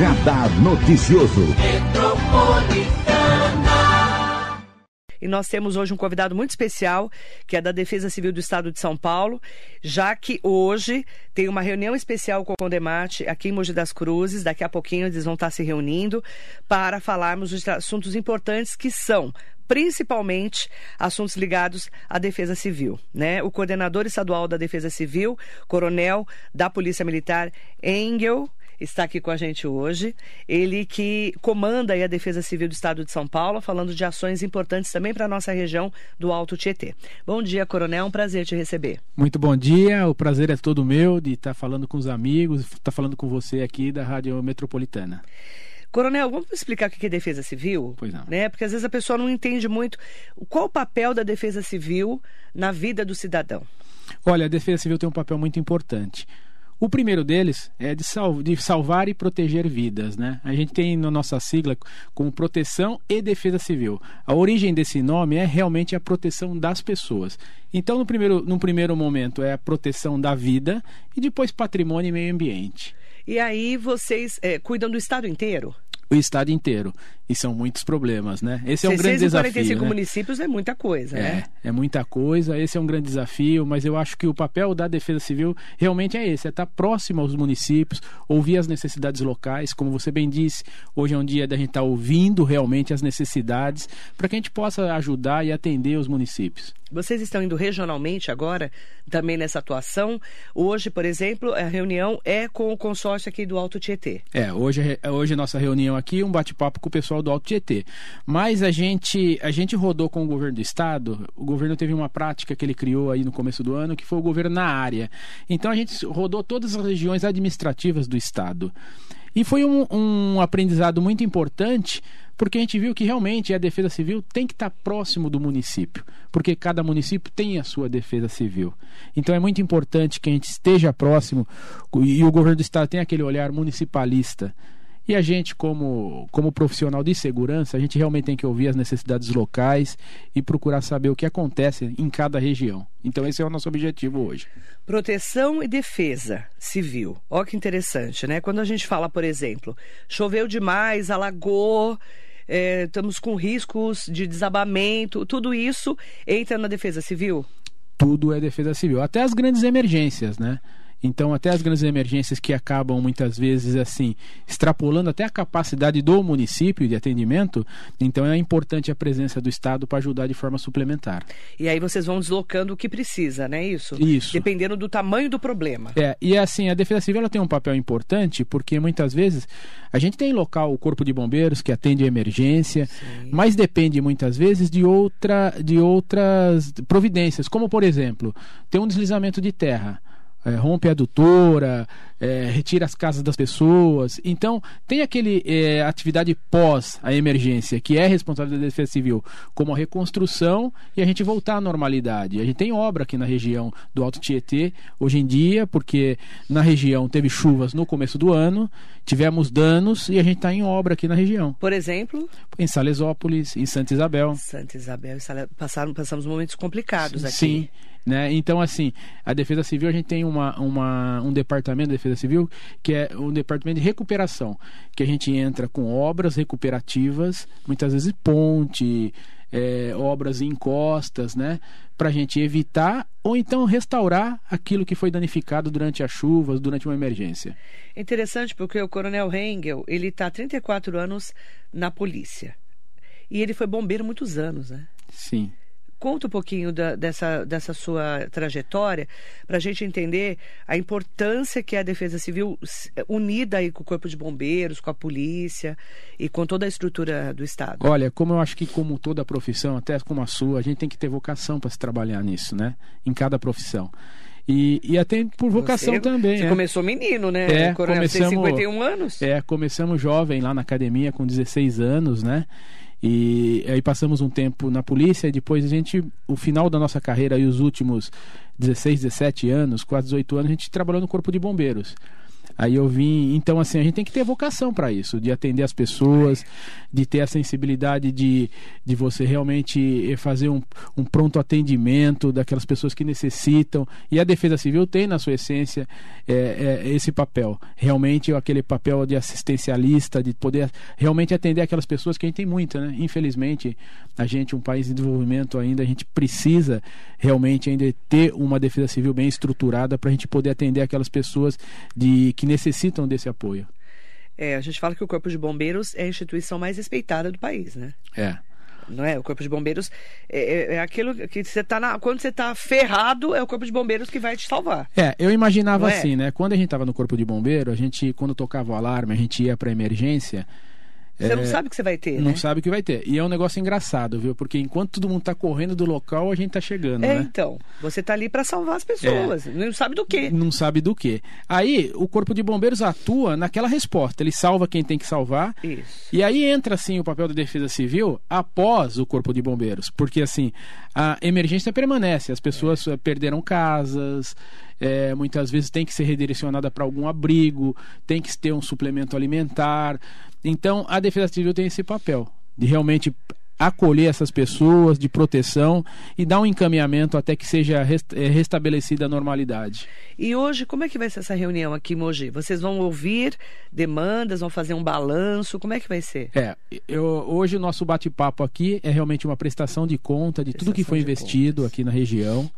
Radar Noticioso. E nós temos hoje um convidado muito especial, que é da Defesa Civil do Estado de São Paulo, já que hoje tem uma reunião especial com o Condemate aqui em Mogi das Cruzes. Daqui a pouquinho eles vão estar se reunindo para falarmos de assuntos importantes que são principalmente assuntos ligados à defesa civil. Né? O coordenador estadual da Defesa Civil, coronel da Polícia Militar, Engel, está aqui com a gente hoje. Ele que comanda a Defesa Civil do Estado de São Paulo, falando de ações importantes também para a nossa região do Alto Tietê. Bom dia, Coronel, um prazer te receber. Muito bom dia, o prazer é todo meu de estar falando com os amigos, estar falando com você aqui da Rádio Metropolitana. Coronel, vamos explicar o que é defesa civil? Pois não. Né? Porque às vezes a pessoa não entende muito qual o papel da defesa civil na vida do cidadão. Olha, a defesa civil tem um papel muito importante. O primeiro deles é de, sal, de, salvar e proteger vidas. Né? A gente tem na nossa sigla como proteção e defesa civil. A origem desse nome é realmente a proteção das pessoas. Então, no primeiro, no primeiro momento, é a proteção da vida e depois patrimônio e meio ambiente. E aí vocês é, cuidam do estado inteiro? O estado inteiro. E são muitos problemas, né? Esse é um grande desafio. 45 né? municípios é muita coisa, é, né? É muita coisa, esse é um grande desafio, mas eu acho que o papel da Defesa Civil realmente é esse, é estar próximo aos municípios, ouvir as necessidades locais, como você bem disse, hoje é um dia da gente estar ouvindo realmente as necessidades, para que a gente possa ajudar e atender os municípios. Vocês estão indo regionalmente agora, também nessa atuação. Hoje, por exemplo, a reunião é com o consórcio aqui do Alto Tietê. É, hoje, hoje a nossa reunião aqui, um bate-papo com o pessoal do Alto Tietê. Mas a gente, a gente rodou com o governo do estado, o governo teve uma prática que ele criou aí no começo do ano, que foi o governo na área. Então a gente rodou todas as regiões administrativas do estado. E foi um, um aprendizado muito importante, porque a gente viu que realmente a defesa civil tem que estar próximo do município, porque cada município tem a sua defesa civil. Então é muito importante que a gente esteja próximo e o governo do estado tem aquele olhar municipalista e a gente, como, como profissional de segurança, a gente realmente tem que ouvir as necessidades locais e procurar saber o que acontece em cada região. Então, esse é o nosso objetivo hoje. Proteção e defesa civil. Olha que interessante, né? Quando a gente fala, por exemplo, choveu demais, alagou. É, estamos com riscos de desabamento, tudo isso entra na defesa civil? Tudo é defesa civil, até as grandes emergências, né? Então, até as grandes emergências que acabam muitas vezes assim, extrapolando até a capacidade do município de atendimento, então é importante a presença do Estado para ajudar de forma suplementar. E aí vocês vão deslocando o que precisa, né? Isso. Isso. Dependendo do tamanho do problema. É, e assim, a Defesa Civil ela tem um papel importante porque muitas vezes a gente tem local o Corpo de Bombeiros que atende a emergência, Sim. mas depende muitas vezes de outra de outras providências, como por exemplo, tem um deslizamento de terra é, rompe a adutora, é, retira as casas das pessoas. Então, tem aquele é, atividade pós a emergência, que é responsável da Defesa Civil, como a reconstrução e a gente voltar à normalidade. A gente tem obra aqui na região do Alto Tietê, hoje em dia, porque na região teve chuvas no começo do ano, tivemos danos e a gente está em obra aqui na região. Por exemplo? Em Salesópolis, em Santa Isabel. Santa Isabel, passaram, passamos momentos complicados aqui. Sim. Né? Então, assim, a Defesa Civil, a gente tem uma, uma, um departamento de Defesa Civil que é um departamento de recuperação, que a gente entra com obras recuperativas, muitas vezes ponte, é, obras em costas, né? Para a gente evitar ou então restaurar aquilo que foi danificado durante as chuvas, durante uma emergência. Interessante porque o Coronel Hengel, ele está há 34 anos na polícia. E ele foi bombeiro muitos anos, né? Sim. Conta um pouquinho da, dessa, dessa sua trajetória para a gente entender a importância que é a Defesa Civil unida aí com o Corpo de Bombeiros, com a polícia e com toda a estrutura do Estado. Olha, como eu acho que como toda profissão, até como a sua, a gente tem que ter vocação para se trabalhar nisso, né? Em cada profissão. E, e até por vocação você, também. Você é. começou menino, né? É, Coronel, começamos, tem 51 anos? É, começamos jovem lá na academia com 16 anos, né? E aí passamos um tempo na polícia e depois a gente, o final da nossa carreira e os últimos 16, 17 anos, quase 18 anos, a gente trabalhou no Corpo de Bombeiros. Aí eu vim, então assim, a gente tem que ter vocação para isso, de atender as pessoas, de ter a sensibilidade de, de você realmente fazer um, um pronto atendimento daquelas pessoas que necessitam. E a Defesa Civil tem na sua essência é, é, esse papel, realmente aquele papel de assistencialista, de poder realmente atender aquelas pessoas que a gente tem muita, né? Infelizmente, a gente, um país em desenvolvimento ainda, a gente precisa realmente ainda ter uma Defesa Civil bem estruturada para a gente poder atender aquelas pessoas de que necessitam desse apoio. É, a gente fala que o Corpo de Bombeiros é a instituição mais respeitada do país, né? É. Não é? O Corpo de Bombeiros é, é, é aquilo que você tá na. Quando você está ferrado, é o Corpo de Bombeiros que vai te salvar. É, eu imaginava é? assim, né? Quando a gente estava no Corpo de Bombeiro, a gente, quando tocava o alarme, a gente ia para emergência. Você é, não sabe o que você vai ter, Não né? sabe o que vai ter. E é um negócio engraçado, viu? Porque enquanto todo mundo tá correndo do local, a gente tá chegando, é, né? então. Você tá ali para salvar as pessoas. É. Não sabe do quê. Não sabe do quê. Aí, o Corpo de Bombeiros atua naquela resposta. Ele salva quem tem que salvar. Isso. E aí entra, assim, o papel da Defesa Civil após o Corpo de Bombeiros. Porque, assim, a emergência permanece. As pessoas é. perderam casas... É, muitas vezes tem que ser redirecionada para algum abrigo, tem que ter um suplemento alimentar. Então, a Defesa Civil tem esse papel de realmente acolher essas pessoas, de proteção e dar um encaminhamento até que seja é, restabelecida a normalidade. E hoje, como é que vai ser essa reunião aqui em Mogi? Vocês vão ouvir demandas, vão fazer um balanço? Como é que vai ser? É, eu, hoje o nosso bate-papo aqui é realmente uma prestação de conta de prestação tudo que foi investido contas. aqui na região.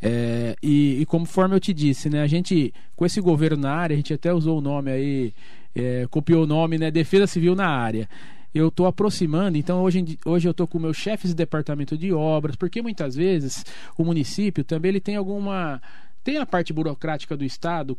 É, e, e, conforme eu te disse, né, a gente, com esse governo na área, a gente até usou o nome aí, é, copiou o nome, né, Defesa Civil na área. Eu estou aproximando, então hoje, hoje eu estou com meus chefes de departamento de obras, porque muitas vezes o município também ele tem alguma. Tem a parte burocrática do Estado,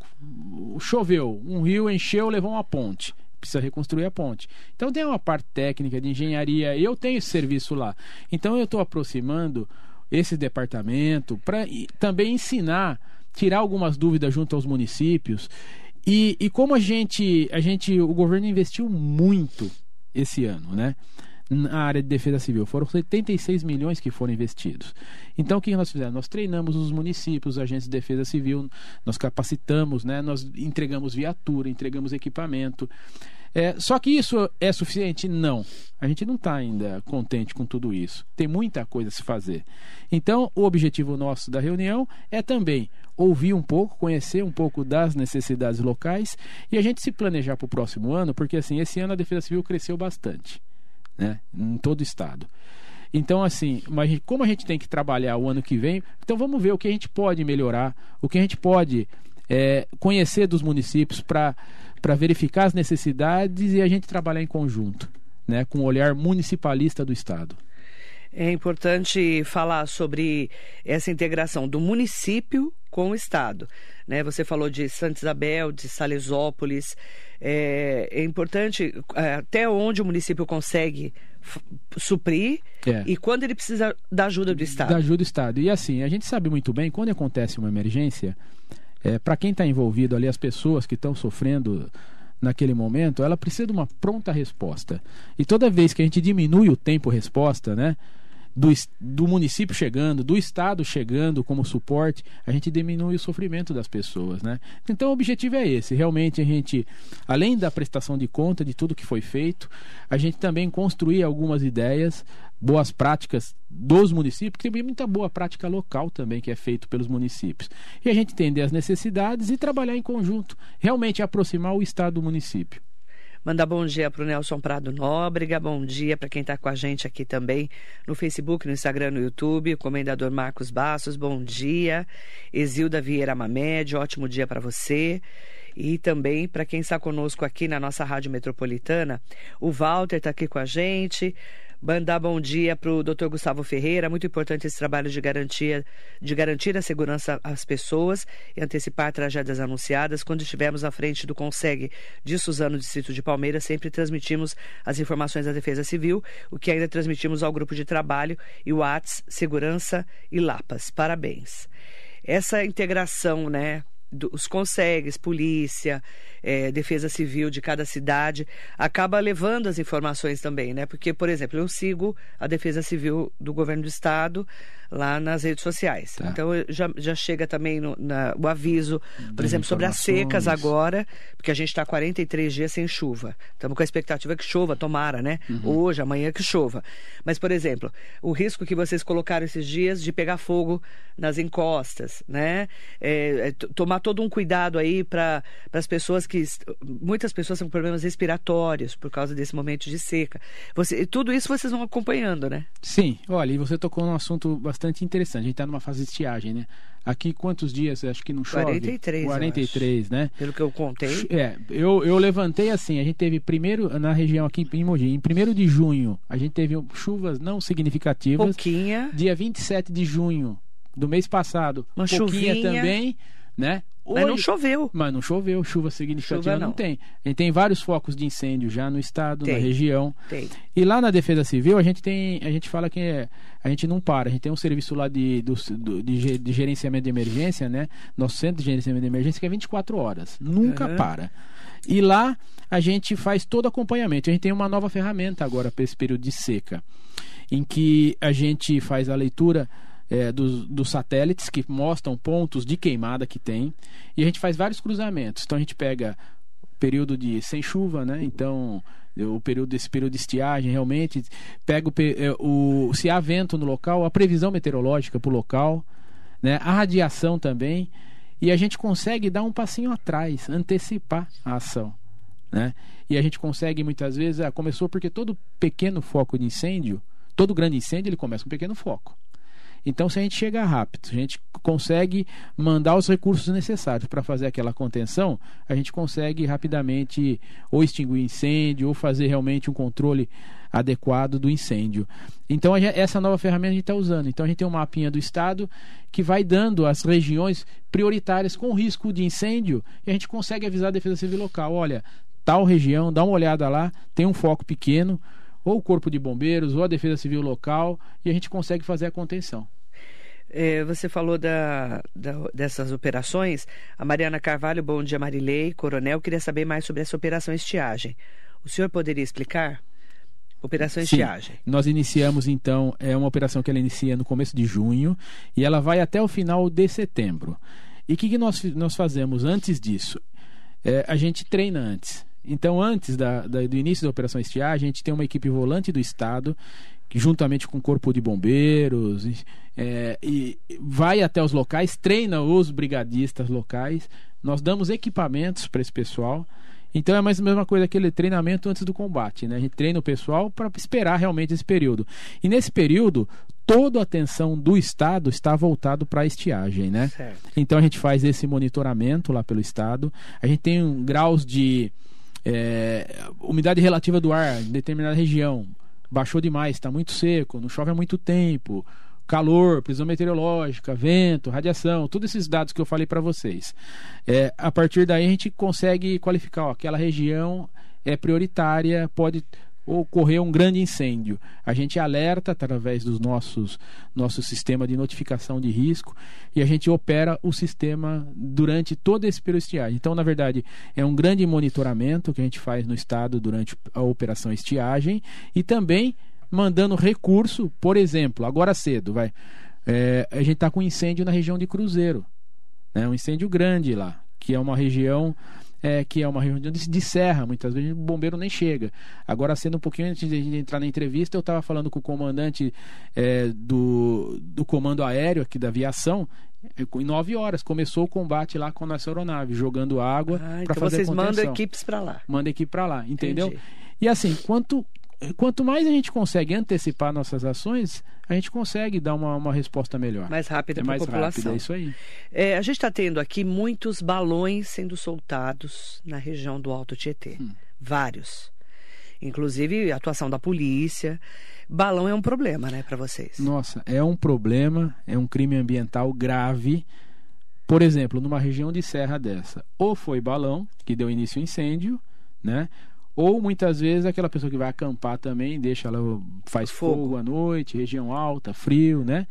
choveu, um rio encheu, levou uma ponte precisa reconstruir a ponte. Então tem uma parte técnica de engenharia, eu tenho esse serviço lá. Então eu estou aproximando esse departamento para também ensinar, tirar algumas dúvidas junto aos municípios. E, e como a gente, a gente, o governo investiu muito esse ano, né? na área de defesa civil. Foram 76 milhões que foram investidos. Então, o que nós fizemos? Nós treinamos os municípios, os agentes de defesa civil, nós capacitamos, né? nós entregamos viatura, entregamos equipamento. É, só que isso é suficiente? Não. A gente não está ainda contente com tudo isso. Tem muita coisa a se fazer. Então, o objetivo nosso da reunião é também ouvir um pouco, conhecer um pouco das necessidades locais e a gente se planejar para o próximo ano, porque assim, esse ano a Defesa Civil cresceu bastante, né? Em todo o estado. Então, assim, mas como a gente tem que trabalhar o ano que vem, então vamos ver o que a gente pode melhorar, o que a gente pode é, conhecer dos municípios para para verificar as necessidades e a gente trabalhar em conjunto, né, com o olhar municipalista do Estado. É importante falar sobre essa integração do município com o Estado. Né? Você falou de Santa Isabel, de Salesópolis. É, é importante é, até onde o município consegue suprir é. e quando ele precisa da ajuda do Estado. Da ajuda do Estado. E assim, a gente sabe muito bem, quando acontece uma emergência, é, para quem está envolvido ali, as pessoas que estão sofrendo naquele momento, ela precisa de uma pronta resposta. E toda vez que a gente diminui o tempo resposta, né? Do, do município chegando, do Estado chegando como suporte, a gente diminui o sofrimento das pessoas, né? Então o objetivo é esse, realmente a gente, além da prestação de conta de tudo que foi feito, a gente também construir algumas ideias boas práticas dos municípios, porque tem muita boa prática local também que é feito pelos municípios. E a gente entender as necessidades e trabalhar em conjunto, realmente aproximar o Estado do município. Mandar bom dia para o Nelson Prado Nóbrega, bom dia para quem está com a gente aqui também no Facebook, no Instagram, no YouTube, o Comendador Marcos Bassos, bom dia. Exilda Vieira Mamed, ótimo dia para você. E também para quem está conosco aqui na nossa Rádio Metropolitana, o Walter está aqui com a gente. Mandar bom dia para o Dr. Gustavo Ferreira. Muito importante esse trabalho de garantia, de garantir a segurança às pessoas e antecipar tragédias anunciadas. Quando estivermos à frente do Conseg de Suzano, Distrito de Palmeiras, sempre transmitimos as informações da Defesa Civil, o que ainda transmitimos ao grupo de trabalho e o ATS, Segurança e Lapas. Parabéns. Essa integração, né? do, os consegues, polícia, é, defesa civil de cada cidade, acaba levando as informações também, né? Porque, por exemplo, eu sigo a defesa civil do governo do estado lá nas redes sociais. Tá. Então já, já chega também no, na, o aviso, por exemplo, sobre as secas agora, porque a gente está 43 dias sem chuva. Estamos com a expectativa que chova, tomara, né? Uhum. Hoje, amanhã que chova. Mas, por exemplo, o risco que vocês colocaram esses dias de pegar fogo nas encostas, né? É, é, tomar todo um cuidado aí para as pessoas que. Muitas pessoas têm problemas respiratórios por causa desse momento de seca. Você, tudo isso vocês vão acompanhando, né? Sim, olha, e você tocou num assunto bastante interessante. A gente está numa fase de estiagem, né? Aqui quantos dias? Acho que não chove? 43, eu 43, né? Pelo que eu contei. É, eu, eu levantei assim, a gente teve primeiro na região aqui em Mogi, em primeiro de junho, a gente teve chuvas não significativas. Pouquinha. Dia 27 de junho do mês passado, Uma pouquinha chuvinha. também, né? Mas não choveu. Mas não choveu, chuva significativa Chuva não. não. tem. A gente tem vários focos de incêndio já no estado, na Tem. região. Tem. E lá na Defesa Civil a gente tem, a gente fala que é- a gente não para, a gente tem um serviço lá de, do- de, de gerenciamento de emergência, né? Nosso centro de gerenciamento de emergência que é 24 horas, nunca Aham. para. E lá a gente faz todo acompanhamento. A gente tem uma nova ferramenta agora para esse período de seca, em que a gente faz a leitura é, dos, dos satélites que mostram pontos de queimada que tem e a gente faz vários cruzamentos. Então a gente pega período de sem chuva, né? Então o período desse período de estiagem realmente pega o, é, o se há vento no local, a previsão meteorológica para o local, né? A radiação também e a gente consegue dar um passinho atrás, antecipar a ação. Né? E a gente consegue muitas vezes, ah, começou porque todo pequeno foco de incêndio, todo grande incêndio, ele começa com um pequeno foco. Então, se a gente chegar rápido, se a gente consegue mandar os recursos necessários para fazer aquela contenção, a gente consegue rapidamente ou extinguir incêndio ou fazer realmente um controle adequado do incêndio. Então, gente- essa nova ferramenta a gente está usando. Então, a gente tem um mapinha do estado que vai dando as regiões prioritárias com risco de incêndio e a gente consegue avisar a Defesa Civil local: olha, tal região, dá uma olhada lá, tem um foco pequeno, ou o Corpo de Bombeiros, ou a Defesa Civil local, e a gente consegue fazer a contenção. É, você falou da, da- dessas operações. A Mariana Carvalho, bom dia, Marilei, coronel, queria saber mais sobre essa operação estiagem. O senhor poderia explicar? Operação Sim. estiagem. Nós iniciamos então, é uma operação que ela inicia no começo de junho e ela vai até o final de setembro. E o que, que nós, nós fazemos antes disso? É, a gente treina antes. Então, antes da- da- do início da operação estiagem, a gente tem uma equipe volante do Estado, que juntamente com o Corpo de Bombeiros, e, é, e vai até os locais, treina os brigadistas locais. Nós damos equipamentos para esse pessoal. Então é mais a mesma coisa aquele treinamento antes do combate, né? A gente treina o pessoal para esperar realmente esse período. E nesse período, toda a atenção do Estado está voltado para a estiagem, né? Certo. Então a gente faz esse monitoramento lá pelo Estado. A gente tem um graus de é, umidade relativa do ar em determinada região. Baixou demais, está muito seco, não chove há muito tempo. Calor, previsão meteorológica, vento, radiação, todos esses dados que eu falei para vocês. É, a partir daí a gente consegue qualificar, ó, aquela região é prioritária, pode ocorrer um grande incêndio. A gente alerta através dos nossos nosso sistema de notificação de risco e a gente opera o sistema durante todo esse período estiagem. Então, na verdade, é um grande monitoramento que a gente faz no estado durante a operação estiagem e também mandando recurso, por exemplo, agora cedo, vai. é, a gente está com incêndio na região de Cruzeiro, né, um incêndio grande lá, que é uma região é, que é uma região de, de serra, muitas vezes o bombeiro nem chega. Agora, sendo um pouquinho antes de a gente entrar na entrevista, eu estava falando com o comandante é, do, do comando aéreo aqui da aviação. é, Em nove horas começou o combate lá com a nossa aeronave, jogando água Ah, para então fazer vocês mandam contenção. equipes para lá. Manda equipe para lá, entendeu? Entendi. E assim, quanto, quanto mais a gente consegue antecipar nossas ações, a gente consegue dar uma, uma resposta melhor. Mais rápida é para a mais população. rápido, é isso aí. É, a gente está tendo aqui muitos balões sendo soltados na região do Alto Tietê. Hum. Vários. Inclusive a atuação da polícia. Balão é um problema, né, para vocês? Nossa, é um problema, é um crime ambiental grave. Por exemplo, numa região de serra dessa, ou foi balão que deu início ao incêndio, né? Ou muitas vezes aquela pessoa que vai acampar também, deixa ela faz Fogo. fogo. à noite, região alta, frio, né?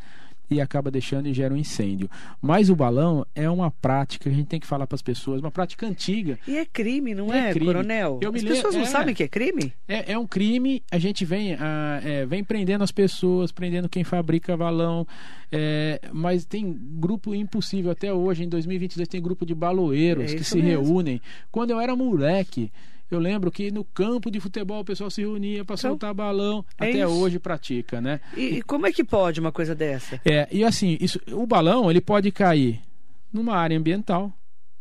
e acaba deixando e gera um incêndio. Mas o balão é uma prática que a gente tem que falar para as pessoas, uma prática antiga. E é crime, não é, é crime. coronel? Eu as pessoas não é, sabem que é crime? É, é um crime, a gente vem, a, é, vem prendendo as pessoas, prendendo quem fabrica balão, é, mas tem grupo impossível até hoje, em 2022 tem grupo de baloeiros É que se mesmo. reúnem. Quando eu era moleque, eu lembro que no campo de futebol o pessoal se reunia para Então, soltar balão, é até isso. hoje pratica, né? E, e como é que pode uma coisa dessa? É, e assim, isso, o balão ele pode cair numa área ambiental,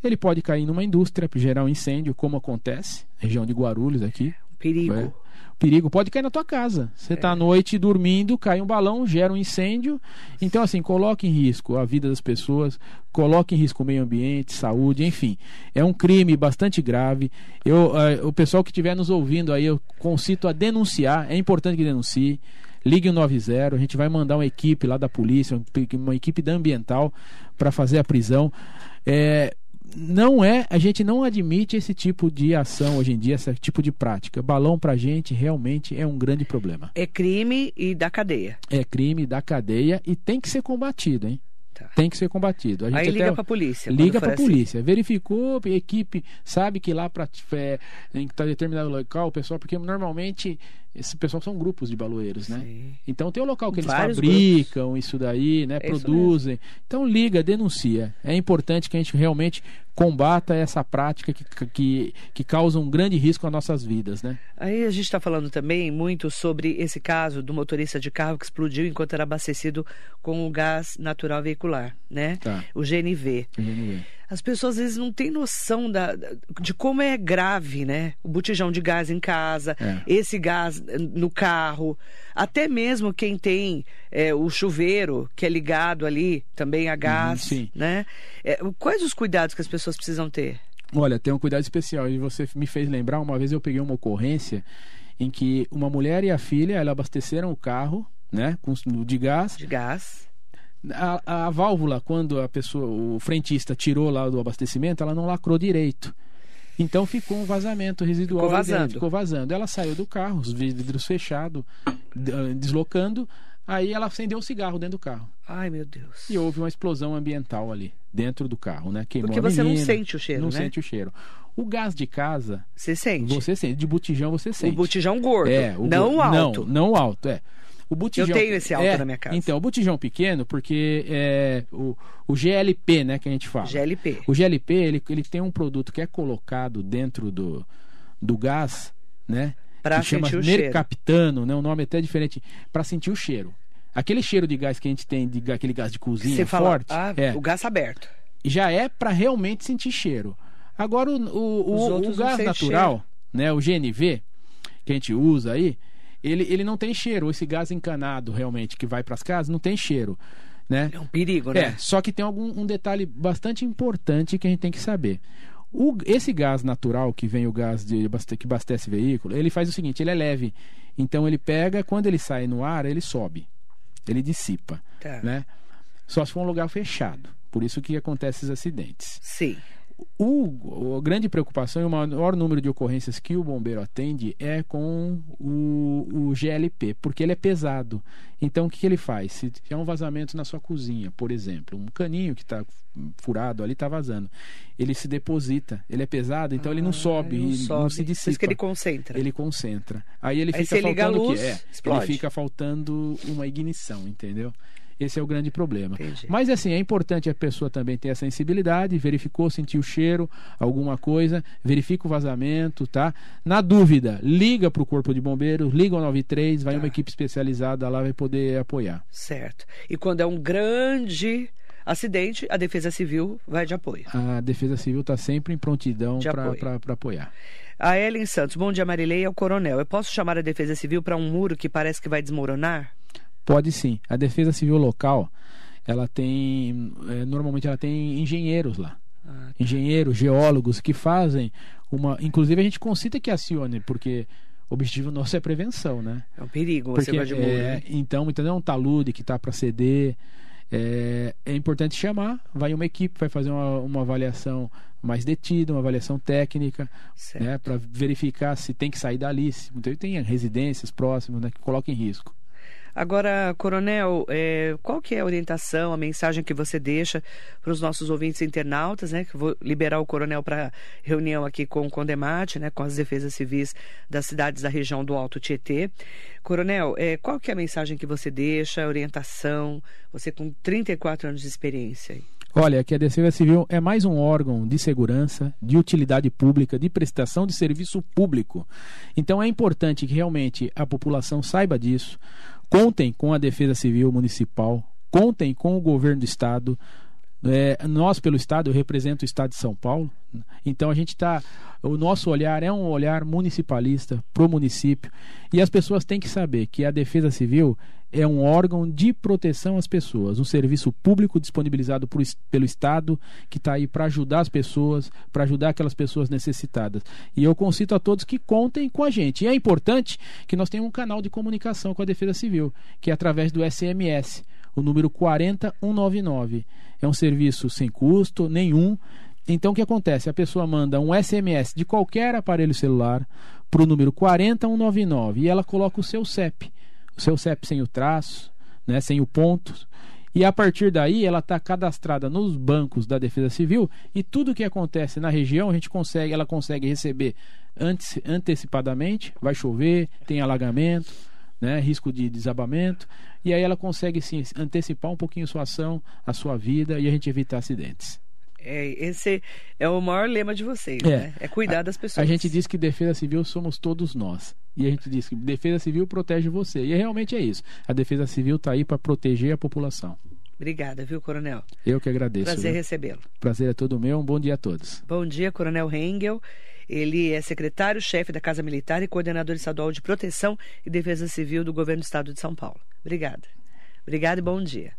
ele pode cair numa indústria para gerar um incêndio, como acontece, região de Guarulhos aqui. Perigo. É. O perigo pode cair na tua casa. Você está à noite dormindo, cai um balão, gera um incêndio. Então, assim, coloque em risco a vida das pessoas, coloque em risco o meio ambiente, saúde, enfim. É um crime bastante grave. Eu, eh, o pessoal que estiver nos ouvindo aí, eu concito a denunciar. É importante que denuncie. Ligue o 90, a gente vai mandar uma equipe lá da polícia, uma equipe da ambiental para fazer a prisão. É, não é, a gente não admite esse tipo de ação hoje em dia, esse tipo de prática. Balão pra gente realmente é um grande problema. É crime e da cadeia. É crime da cadeia e tem que ser combatido, hein? Tá. Tem que ser combatido. A Aí liga pra polícia. quando Liga para a assim. polícia, verificou, a equipe sabe que lá para é, em tá determinado local, o pessoal, porque normalmente esse pessoal são grupos de baloeiros, né? Sim. Então tem o local que eles Vários fabricam isso daí, né? É produzem. Então liga, denuncia. É importante que a gente realmente combata essa prática que, que, que causa um grande risco às nossas vidas, né? Aí a gente está falando também muito sobre esse caso do motorista de carro que explodiu enquanto era abastecido com o gás natural veicular, né? Tá. O GNV. As pessoas às vezes não têm noção da, de como é grave, né? O botijão de gás em casa, É. esse gás no carro, até mesmo quem tem eh, o chuveiro que é ligado ali também a gás, Uhum, né? Eh, quais os cuidados que as pessoas precisam ter? Olha, tem um cuidado especial. E você me fez lembrar, uma vez eu peguei uma ocorrência em que uma mulher e a filha, ela abasteceram o carro, né, com, de gás. De gás? A, a válvula, quando a pessoa, o frentista tirou lá do abastecimento, ela não lacrou direito. Então ficou um vazamento residual. Ficou ali dentro, vazando. ficou vazando. Ela saiu do carro, os vidros fechados, d- deslocando. Aí ela acendeu o cigarro dentro do carro. Ai, meu Deus. E houve uma explosão ambiental ali, dentro do carro, né? Queimou Porque você não menina, sente o cheiro, Não né? sente o cheiro. O gás de casa, Você sente? você sente. De botijão você sente. O botijão gordo, É, o não go- alto. Não, não alto, é. O botijão, Eu tenho esse alto é, na minha casa. Então, o botijão pequeno, porque é, o, o GLP, né, que a gente fala. GLP. O GLP, ele, ele tem um produto que é colocado dentro do, do gás, né? Pra que chama sentir o cheiro. mercaptano, né? Um nome até diferente, para sentir o cheiro. Aquele cheiro de gás que a gente tem, de, aquele gás de cozinha Você fala, forte, ah, é, o gás aberto. já é para realmente sentir cheiro. Agora, o, o, o- o gás natural, né, o GNV, que a gente usa aí, ele, ele não tem cheiro. Esse gás encanado, realmente, que vai para as casas, não tem cheiro. Né? É um perigo, É, né? só que tem algum um detalhe bastante importante que a gente tem que saber. O- esse gás natural que vem o gás de, que abastece veículo, ele faz o seguinte, ele é leve. Então ele pega, quando ele sai no ar, ele sobe. Ele dissipa, Tá. né? Só se for um lugar fechado. Por isso que acontecem esses acidentes. Sim. O, a grande preocupação e o maior número de ocorrências que o bombeiro atende é com o, o GLP, porque ele é pesado. Então, o que, que ele faz? Se tiver um vazamento na sua cozinha, por exemplo, um caninho que está furado ali está vazando, ele se deposita. Ele é pesado, então ele não Ah, sobe, não e sobe. não se Por isso que ele concentra. Ele concentra. Aí ele Aí fica faltando o luz, quê? É, ele fica faltando uma ignição, entendeu? Esse é o grande problema. Entendi. Mas assim, é importante a pessoa também ter a sensibilidade, verificou, sentiu o cheiro, alguma coisa, verifica o vazamento, tá? Na dúvida, liga para o Corpo de Bombeiros, liga ao 93, vai Tá. uma equipe especializada lá, vai poder apoiar. Certo. E quando é um grande acidente, a Defesa Civil vai de apoio. A Defesa Civil está sempre em prontidão para apoiar. A Ellen Santos, bom dia Marilei, é o coronel. Eu posso chamar a Defesa Civil para um muro que parece que vai desmoronar? Pode sim. A Defesa Civil local, ela tem, eh, normalmente ela tem engenheiros lá. Ah, engenheiros, geólogos que fazem uma. Inclusive a gente concita que acione, porque o objetivo nosso é prevenção, né? é um perigo você Porque, vai de muro. é, né? então, entendeu? Um talude que está para ceder. É, é importante chamar, vai uma equipe, vai fazer uma, uma avaliação mais detida, uma avaliação técnica, Certo. né, para verificar se tem que sair dali, se então, tem residências próximas né, que colocam em risco. Agora, Coronel, é, qual que é a orientação, a mensagem que você deixa para os nossos ouvintes internautas, né? Que vou liberar o Coronel para reunião aqui com o Condemate, né? Com as defesas civis das cidades da região do Alto Tietê. Coronel, é, qual que é a mensagem que você deixa, a orientação? Você com 34 anos de experiência aí. Olha, que a Defesa Civil é mais um órgão de segurança, de utilidade pública, de prestação de serviço público. Então é importante que realmente a população saiba disso. Contem com a Defesa Civil Municipal, contem com o governo do Estado. É, nós, pelo Estado, eu represento o Estado de São Paulo, então a gente está. O nosso olhar é um olhar municipalista para o município. E as pessoas têm que saber que a Defesa Civil é um órgão de proteção às pessoas, um serviço público disponibilizado por, pelo Estado que está aí para ajudar as pessoas, para ajudar aquelas pessoas necessitadas. E eu concito a todos que contem com a gente. E é importante que nós tenhamos um canal de comunicação com a Defesa Civil, que é através do SMS, o número 40199. É um serviço sem custo nenhum. Então o que acontece? A pessoa manda um SMS de qualquer aparelho celular para o número 40199 e ela coloca o seu CEP seu CEP sem o traço, né, sem o ponto. E a partir daí ela está cadastrada nos bancos da Defesa Civil e tudo que acontece na região a gente consegue, ela consegue receber antes, antecipadamente. Vai chover, tem alagamento, né, risco de desabamento e aí ela consegue sim antecipar um pouquinho sua ação, a sua vida e a gente evitar acidentes. É, esse é o maior lema de vocês, é. né? É cuidar das pessoas. A gente diz que defesa civil somos todos nós. E a gente diz que defesa civil protege você. E realmente é isso. A defesa civil está aí para proteger a população. Obrigada, viu, Coronel? Eu que agradeço. Prazer recebê-lo. Prazer é todo meu. Um bom dia a todos. Bom dia, Coronel Rengel. Ele é secretário-chefe da Casa Militar e coordenador estadual de proteção e defesa civil do governo do estado de São Paulo. Obrigada. Obrigada e bom dia.